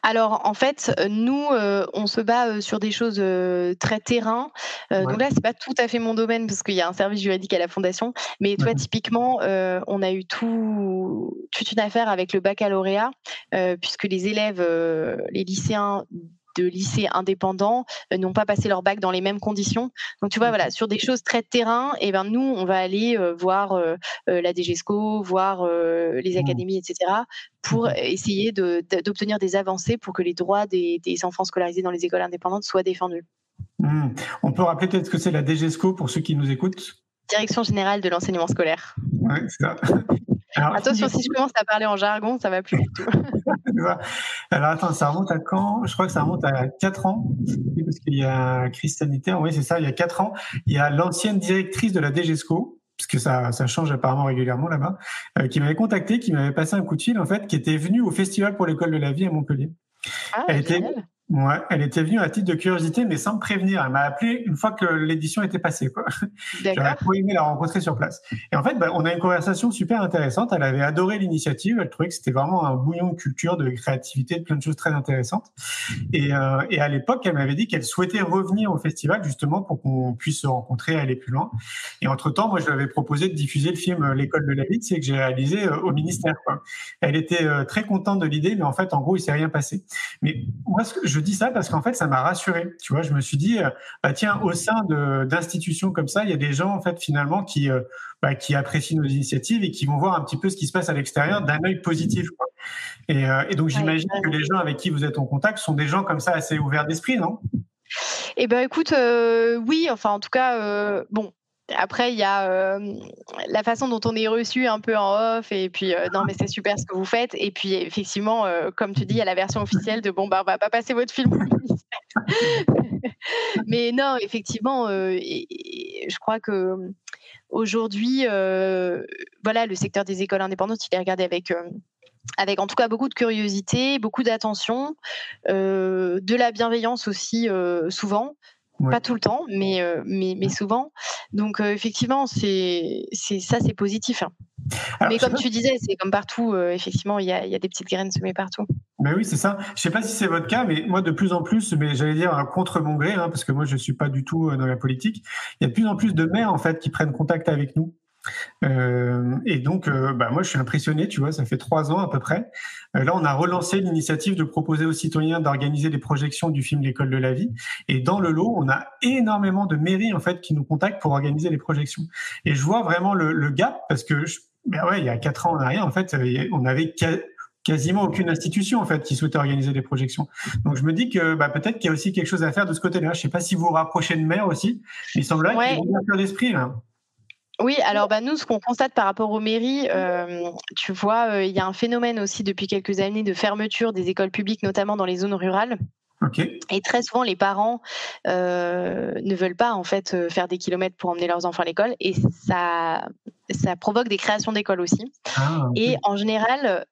Alors en fait, nous, euh, on se bat euh, sur des choses euh, très terrain. Donc là, c'est pas tout à fait mon domaine parce qu'il y a un service juridique à la fondation. Mais toi, typiquement, on a eu tout, toute une affaire avec le baccalauréat, puisque les élèves, les lycéens de lycées indépendants euh, n'ont pas passé leur bac dans les mêmes conditions. Donc tu vois, voilà, sur des choses très terrain, et eh ben nous, on va aller euh, voir euh, la DGESCO, voir les mmh. académies, etc., pour essayer d'obtenir des avancées pour que les droits des, enfants scolarisés dans les écoles indépendantes soient défendus. Mmh. On peut rappeler peut-être que c'est la DGESCO pour ceux qui nous écoutent? Direction générale de l'enseignement scolaire. Ouais, c'est ça. Attention, si je commence à parler en jargon, ça va plus du tout. Alors attends, ça remonte à quand? Je crois que ça remonte à 4 ans, parce qu'il y a crise sanitaire, oui c'est ça, il y a 4 ans, il y a l'ancienne directrice de la DGESCO, parce que ça, ça change apparemment régulièrement là-bas, euh, qui m'avait contacté, qui m'avait passé un coup de fil en fait, qui était venue au Festival pour l'école de la vie à Montpellier. Ah, elle était, Ouais, elle était venue à titre de curiosité, mais sans me prévenir. Elle m'a appelé une fois que l'édition était passée. J'aurais trop aimé la rencontrer sur place. Et en fait, bah, on a une conversation super intéressante. Elle avait adoré l'initiative. Elle trouvait que c'était vraiment un bouillon de culture, de créativité, de plein de choses très intéressantes. Et, euh, et à l'époque, elle m'avait dit qu'elle souhaitait revenir au festival justement pour qu'on puisse se rencontrer et aller plus loin. Et entre-temps, moi, je lui avais proposé de diffuser le film euh, L'école de la vie, c'est que j'ai réalisé euh, au ministère. Quoi. Elle était euh, très contente de l'idée, mais en fait, en gros, il s'est rien passé. Mais moi, ce que je dis ça parce qu'en fait, ça m'a rassuré. Tu vois, je me suis dit, euh, bah tiens, au sein d'institutions comme ça, il y a des gens en fait finalement qui euh, bah, qui apprécient nos initiatives et qui vont voir un petit peu ce qui se passe à l'extérieur d'un œil positif. Et, euh, et, donc j'imagine que les gens avec qui vous êtes en contact sont des gens comme ça assez ouverts d'esprit, non? Eh ben écoute, oui, enfin en tout cas, bon, après, il y a euh, la façon dont on est reçu un peu en off, et puis euh, non, mais c'est super ce que vous faites. Et puis, effectivement, euh, comme tu dis, il y a la version officielle de bon, bah, on va pas passer votre film mais non, effectivement, je crois que aujourd'hui, voilà, le secteur des écoles indépendantes, il est regardé avec avec en tout cas beaucoup de curiosité, beaucoup d'attention, de la bienveillance aussi souvent. Pas tout le temps, mais, euh, mais, mais, souvent. Donc, euh, effectivement, c'est, c'est, ça, c'est positif. Hein. mais comme tu disais, c'est comme partout, euh, effectivement, il y a, y a, des petites graines semées partout. Mais oui, c'est ça. Je sais pas si c'est votre cas, mais moi, de plus en plus, mais j'allais dire contre mon gré, hein, parce que moi, je suis pas du tout dans la politique, il y a de plus en plus de maires, en fait, qui prennent contact avec nous euh, et donc, euh, bah, moi, je suis impressionné, tu vois, ça fait trois ans à peu près. Euh, là, on a relancé l'initiative de proposer aux citoyens d'organiser des projections du film L'école de la vie. Et dans le lot, on a énormément de mairies, en fait, qui nous contactent pour organiser les projections. Et je vois vraiment le, le gap parce que, je, ben ouais, il y a quatre ans en arrière, en fait, on avait quasiment aucune institution en fait qui souhaitait organiser des projections. Donc je me dis que bah, peut-être qu'il y a aussi quelque chose à faire de ce côté-là. Je sais pas si vous vous rapprochez de maire aussi, mais il semble qu'il y a une ouverture d'esprit là. Oui, alors bah, nous, ce qu'on constate par rapport aux mairies, euh, tu vois, euh, il y a un phénomène aussi depuis quelques années de fermeture des écoles publiques, notamment dans les zones rurales. Et très souvent, les parents euh, ne veulent pas en fait faire des kilomètres pour emmener leurs enfants à l'école, et ça, ça provoque des créations d'écoles aussi. Ah, et en général,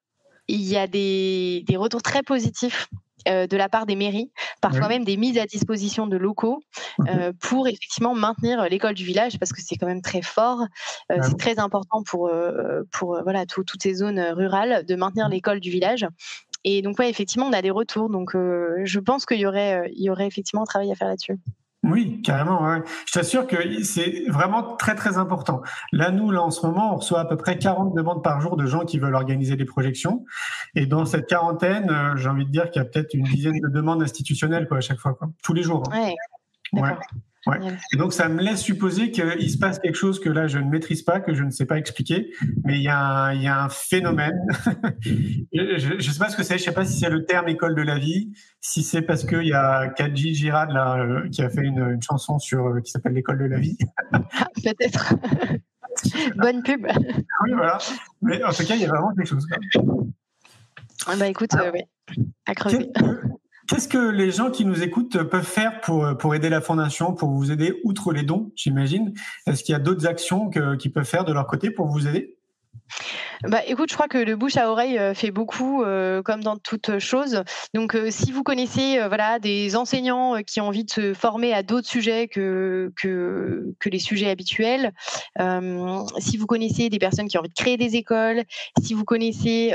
il y a des, des retours très positifs euh, de la part des mairies, parfois même des mises à disposition de locaux euh, pour effectivement maintenir l'école du village parce que c'est quand même très fort. Euh, c'est très important pour, pour voilà, toutes ces zones rurales de maintenir l'école du village. Et donc, ouais, effectivement, on a des retours. Donc, je pense qu'il y aurait, il y aurait effectivement un travail à faire là-dessus. Oui, carrément. Ouais. Je t'assure que c'est vraiment très très important. Là, nous, là en ce moment, on reçoit à peu près 40 demandes par jour de gens qui veulent organiser des projections. Et dans cette quarantaine, euh, j'ai envie de dire qu'il y a peut-être une dizaine de demandes institutionnelles quoi, à chaque fois, quoi. tous les jours. Hein. Ouais. Ouais. Et donc ça me laisse supposer qu'il se passe quelque chose que là je ne maîtrise pas, que je ne sais pas expliquer, mais il y a un, il y a un phénomène. je ne sais pas ce que c'est, je sais pas si c'est le terme école de la vie, si c'est parce qu'il y a Kadji Girard là euh, qui a fait une, une chanson sur euh, qui s'appelle l'école de la vie. Ah, peut-être. Bonne pub. oui voilà. Mais en tout cas il y a vraiment quelque chose. Ah bah écoute, euh, oui. à creuser. Qu'est-ce que les gens qui nous écoutent peuvent faire pour, pour aider la Fondation, pour vous aider, outre les dons, j'imagine? Est-ce qu'il y a d'autres actions qu'ils peuvent faire de leur côté pour vous aider? Bah, écoute, je crois que le bouche à oreille euh, fait beaucoup, euh, comme dans toute chose. Donc, euh, si vous connaissez voilà, des enseignants qui ont envie de se former à d'autres sujets que, que, les sujets habituels, si vous connaissez des personnes qui ont envie de créer des écoles, si vous connaissez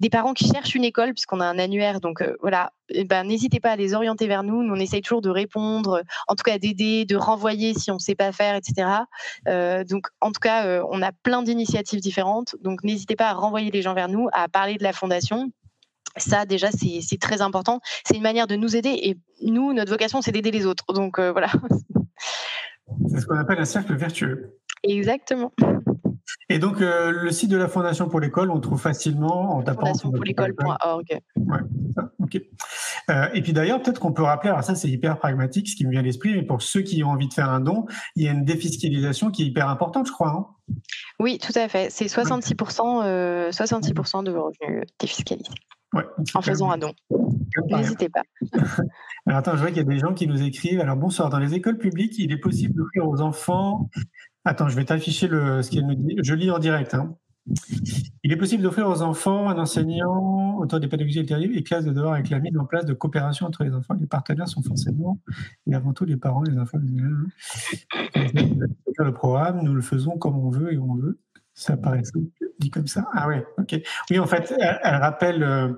des parents qui cherchent une école, puisqu'on a un annuaire, donc voilà, eh ben, n'hésitez pas à les orienter vers nous. Nous, on essaye toujours de répondre, en tout cas d'aider, de renvoyer si on ne sait pas faire, etc. donc, en tout cas, on a plein d'initiatives différentes. Donc, n'hésitez pas à renvoyer les gens vers nous, à parler de la fondation. Ça, déjà, c'est très important. C'est une manière de nous aider. Et nous, notre vocation, c'est d'aider les autres. Donc, euh, voilà. C'est ce qu'on appelle un cercle vertueux. Exactement. Et donc, euh, le site de la Fondation pour l'école, on trouve facilement en tapant. Fondationpourlécole.org. Ouais, ça, ok. Euh, et puis d'ailleurs, peut-être qu'on peut rappeler, alors ça c'est hyper pragmatique, ce qui me vient à l'esprit, mais pour ceux qui ont envie de faire un don, il y a une défiscalisation qui est hyper importante, je crois. Hein oui, tout à fait. C'est 66%, euh, 66 de vos revenus défiscalisés. Ouais, en faisant un don. N'hésitez pas. Alors attends, je vois qu'il y a des gens qui nous écrivent. Alors bonsoir, dans les écoles publiques, il est possible d'offrir aux enfants. Attends, je vais t'afficher le, ce qu'elle nous dit. Je lis en direct. Hein. Il est possible d'offrir aux enfants un enseignant autour des pédagogies alternatives et classes de devoir avec la mise en place de coopération entre les enfants. Les partenaires sont forcément et avant tout les parents, les enfants. Le programme, nous le faisons comme on veut et on veut. Ça paraît dit comme ça. Ah ouais, ok. Oui, en fait, elle, rappelle. Euh,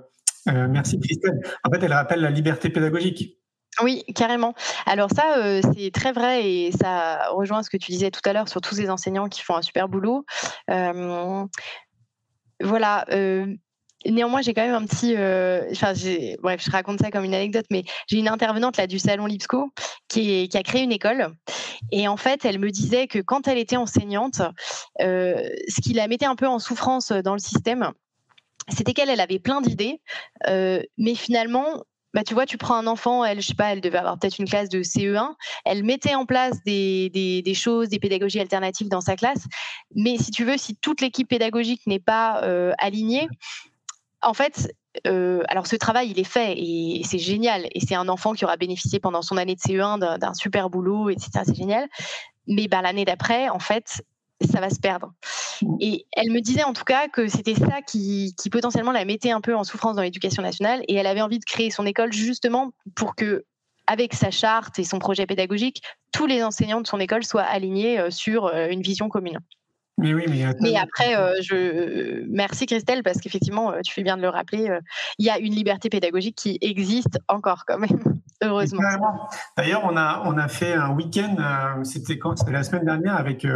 euh, merci Christelle. En fait, elle rappelle la liberté pédagogique. Oui, carrément. Alors ça, euh, c'est très vrai et ça rejoint ce que tu disais tout à l'heure sur tous ces enseignants qui font un super boulot. Euh, voilà. Euh, néanmoins, j'ai quand même un petit. Enfin, bref, je raconte ça comme une anecdote, mais j'ai une intervenante là du salon Lipsco qui, qui, a créé une école. Et en fait, elle me disait que quand elle était enseignante, ce qui la mettait un peu en souffrance dans le système, c'était qu'elle elle avait plein d'idées, mais finalement, bah, tu vois, tu prends un enfant, elle, je sais pas, elle devait avoir peut-être une classe de CE1, elle mettait en place des, des, choses, des pédagogies alternatives dans sa classe, mais si tu veux, si toute l'équipe pédagogique n'est pas euh, alignée, en fait, euh, alors ce travail, il est fait et c'est génial. Et c'est un enfant qui aura bénéficié pendant son année de CE1 d'un super boulot, etc. C'est génial. Mais bah, l'année d'après, en fait, ça va se perdre. Et elle me disait en tout cas que c'était ça qui, potentiellement la mettait un peu en souffrance dans l'éducation nationale et elle avait envie de créer son école justement pour que avec sa charte et son projet pédagogique, tous les enseignants de son école soient alignés euh, sur euh, une vision commune. Mais oui, mais, après, euh, je merci Christelle parce qu'effectivement, tu fais bien de le rappeler. il y a une liberté pédagogique qui existe encore quand même, heureusement. D'ailleurs, on a on a fait un week-end. C'était quand? C'était la semaine dernière avec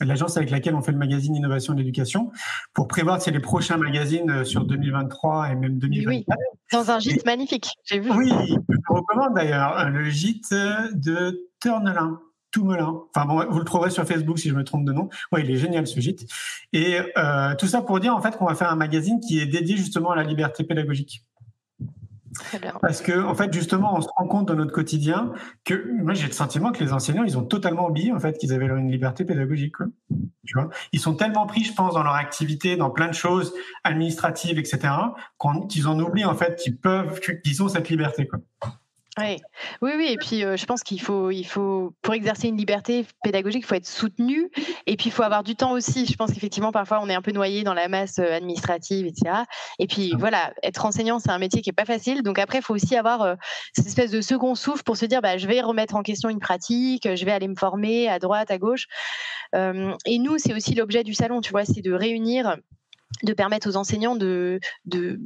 l'agence avec laquelle on fait le magazine Innovation de l'éducation pour prévoir les prochains magazines sur 2023 et même 2024. Oui, dans un gîte magnifique. J'ai vu. Oui, je recommande d'ailleurs le gîte de Turnelin. Toumelin. Enfin bon, vous le trouverez sur Facebook si je me trompe de nom. Oui, il est génial ce gîte. Et euh, tout ça pour dire en fait qu'on va faire un magazine qui est dédié justement à la liberté pédagogique. Parce que en fait justement on se rend compte dans notre quotidien que moi j'ai le sentiment que les enseignants ils ont totalement oublié en fait qu'ils avaient une liberté pédagogique. Tu vois, ils sont tellement pris je pense dans leur activité, dans plein de choses administratives etc. qu'ils en oublient en fait qu'ils peuvent qu'ils ont cette liberté. Oui, oui, oui. Et puis, euh, je pense qu'il faut, il faut, pour exercer une liberté pédagogique, il faut être soutenu. Et puis, il faut avoir du temps aussi. Je pense qu'effectivement, parfois, on est un peu noyé dans la masse euh, administrative, etc. Et puis, ah. voilà, être enseignant, c'est un métier qui est pas facile. Donc après, il faut aussi avoir euh, cette espèce de second souffle pour se dire, bah, je vais remettre en question une pratique, je vais aller me former à droite, à gauche. et nous, c'est aussi l'objet du salon, tu vois, c'est de réunir de permettre aux enseignants de, de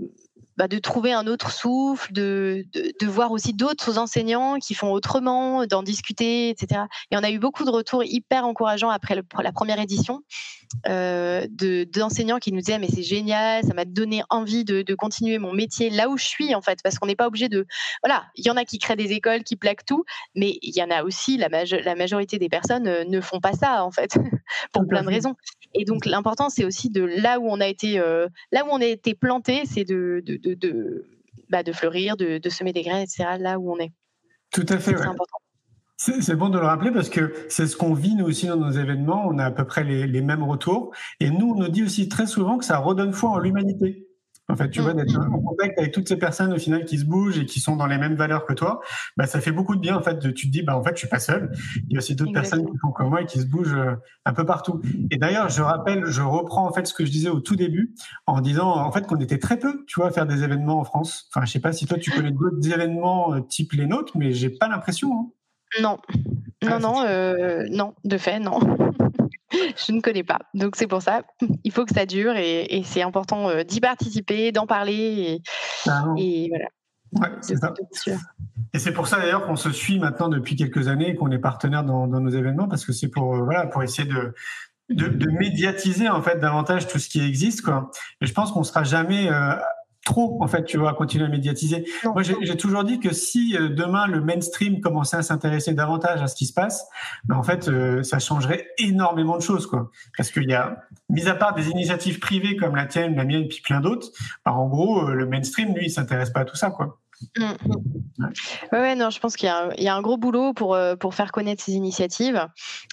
bah, de trouver un autre souffle, de, de, voir aussi d'autres enseignants qui font autrement, d'en discuter, etc. Et on a eu beaucoup de retours hyper encourageants après la première édition euh, d'enseignants qui nous disaient mais c'est génial, ça m'a donné envie de, de, continuer mon métier là où je suis en fait, parce qu'on n'est pas obligé de... Voilà, il y en a qui créent des écoles, qui plaquent tout, mais il y en a aussi, la, la majorité des personnes euh, ne font pas ça en fait, pour plein de raisons. Et donc l'important c'est aussi de là où on a été, euh, là où on a été planté, c'est de, de de, de, bah, de fleurir, de, de, semer des graines, etc., là où on est. Tout à fait. C'est important. C'est bon de le rappeler parce que c'est ce qu'on vit nous aussi dans nos événements. On a à peu près les, les, mêmes retours. Et nous, on nous dit aussi très souvent que ça redonne foi en l'humanité. En fait, tu vois, d'être en contact avec toutes ces personnes au final qui se bougent et qui sont dans les mêmes valeurs que toi, bah, ça fait beaucoup de bien. En fait, tu te dis, bah, en fait, je suis pas seul. Il y a aussi d'autres personnes qui font comme moi et qui se bougent euh, un peu partout. Et d'ailleurs, je rappelle, je reprends en fait ce que je disais au tout début en disant en fait qu'on était très peu, tu vois, à faire des événements en France. Enfin, je sais pas si toi tu connais d'autres événements euh, type les nôtres, mais j'ai pas l'impression. Hein. Non, non, non, euh, non, de fait, non. je ne connais pas. Donc c'est pour ça, il faut que ça dure et, c'est important euh, d'y participer, d'en parler et, Ah voilà. Ouais, c'est ça. Et c'est pour ça d'ailleurs qu'on se suit maintenant depuis quelques années et qu'on est partenaire dans, dans nos événements parce que c'est pour euh, voilà pour essayer de, de de médiatiser en fait davantage tout ce qui existe quoi. Et je pense qu'on sera jamais euh, trop en fait tu vois à continuer à médiatiser. Non. Moi j'ai j'ai toujours dit que si euh, demain le mainstream commençait à s'intéresser davantage à ce qui se passe, ben, en fait euh, ça changerait énormément de choses quoi. Parce qu'il y a mis à part des initiatives privées comme la tienne, la mienne puis plein d'autres, ben, en gros euh, le mainstream lui il s'intéresse pas à tout ça quoi. Mm. Ouais, ouais, non, je pense qu'il y, a un- gros boulot pour, euh, pour faire connaître ces initiatives.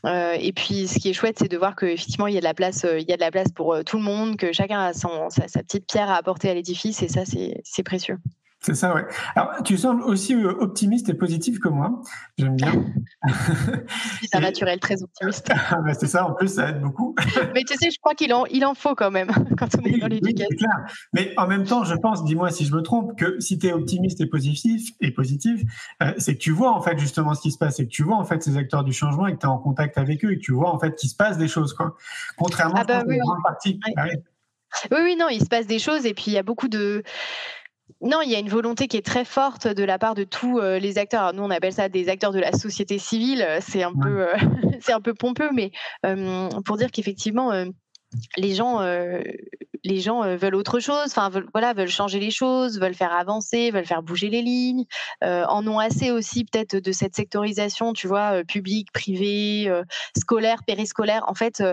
Euh, et puis, ce qui est chouette, c'est de voir qu'effectivement, il y a de la place, euh, il y a de la place pour tout le monde, que chacun a sa, petite pierre à apporter à l'édifice. Et ça, c'est précieux. C'est ça, ouais. Alors, tu sembles aussi euh, optimiste et positif que moi. J'aime bien. C'est un naturel très optimiste. Ah, bah, c'est ça, en plus, ça aide beaucoup. Mais tu sais, je crois qu'il en, il en faut quand même quand on est Oui, dans oui, l'éducation. clair. Mais en même temps, je pense, dis-moi si je me trompe, que si tu es optimiste et positif, et positif euh, c'est que tu vois en fait justement ce qui se passe et que tu vois en fait ces acteurs du changement et que tu es en contact avec eux et que tu vois en fait qu'il se passe des choses. Quoi. Contrairement Ah je bah à oui, une oui. grande partie. Oui. Ah oui. Oui, oui, non, il se passe des choses et puis il y a beaucoup de. Non, il y a une volonté qui est très forte de la part de tous euh, les acteurs. Alors, nous, on appelle ça des acteurs de la société civile. C'est un Ouais. peu, euh, c'est un peu pompeux, mais euh, pour dire qu'effectivement, euh, les gens, euh, les gens euh, veulent autre chose. Enfin, voilà, veulent changer les choses, veulent faire avancer, veulent faire bouger les lignes. euh, en ont assez aussi peut-être de cette sectorisation, tu vois, euh, public, privé, euh, scolaire, périscolaire. En fait,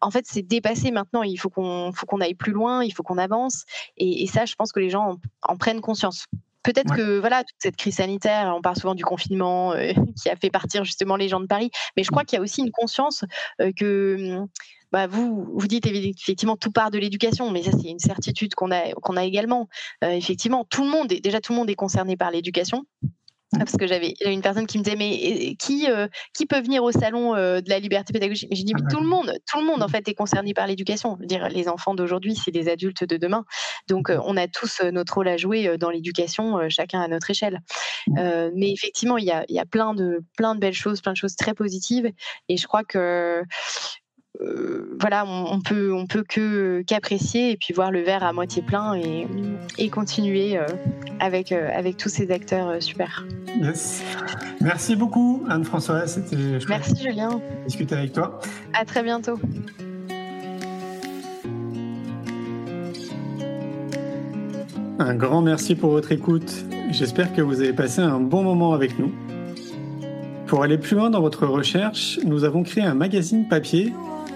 en fait, c'est dépassé maintenant. Il faut qu'on, faut qu'on aille plus loin. Il faut qu'on avance. Et, et ça, je pense que les gens en, en prennent conscience. Peut-être Ouais. que voilà toute cette crise sanitaire, on parle souvent du confinement euh, qui a fait partir justement les gens de Paris, mais je crois qu'il y a aussi une conscience euh, que hum, bah, vous vous dites effectivement tout part de l'éducation, mais ça c'est une certitude qu'on a qu'on a également. Euh, effectivement, tout le monde est déjà tout le monde est concerné par l'éducation. Parce que j'avais une personne qui me disait mais qui euh, qui peut venir au salon euh, de la liberté pédagogique? J'ai dit mais Ah, tout le monde tout le monde en fait est concerné par l'éducation. Dire les enfants d'aujourd'hui c'est les adultes de demain. Donc euh, on a tous notre rôle à jouer dans l'éducation, chacun à notre échelle. Euh, mais effectivement il y a y a plein de plein de belles choses, plein de choses très positives et je crois que euh, voilà, on, on peut on peut que qu'apprécier et puis voir le verre à moitié plein et, et continuer euh, avec euh, avec tous ces acteurs euh, super. Yes. Merci beaucoup, Anne-Françoise. C'était Merci Julien, discuter avec toi. à très bientôt. Un grand merci pour votre écoute. J'espère que vous avez passé un bon moment avec nous. Pour aller plus loin dans votre recherche, nous avons créé un magazine papier,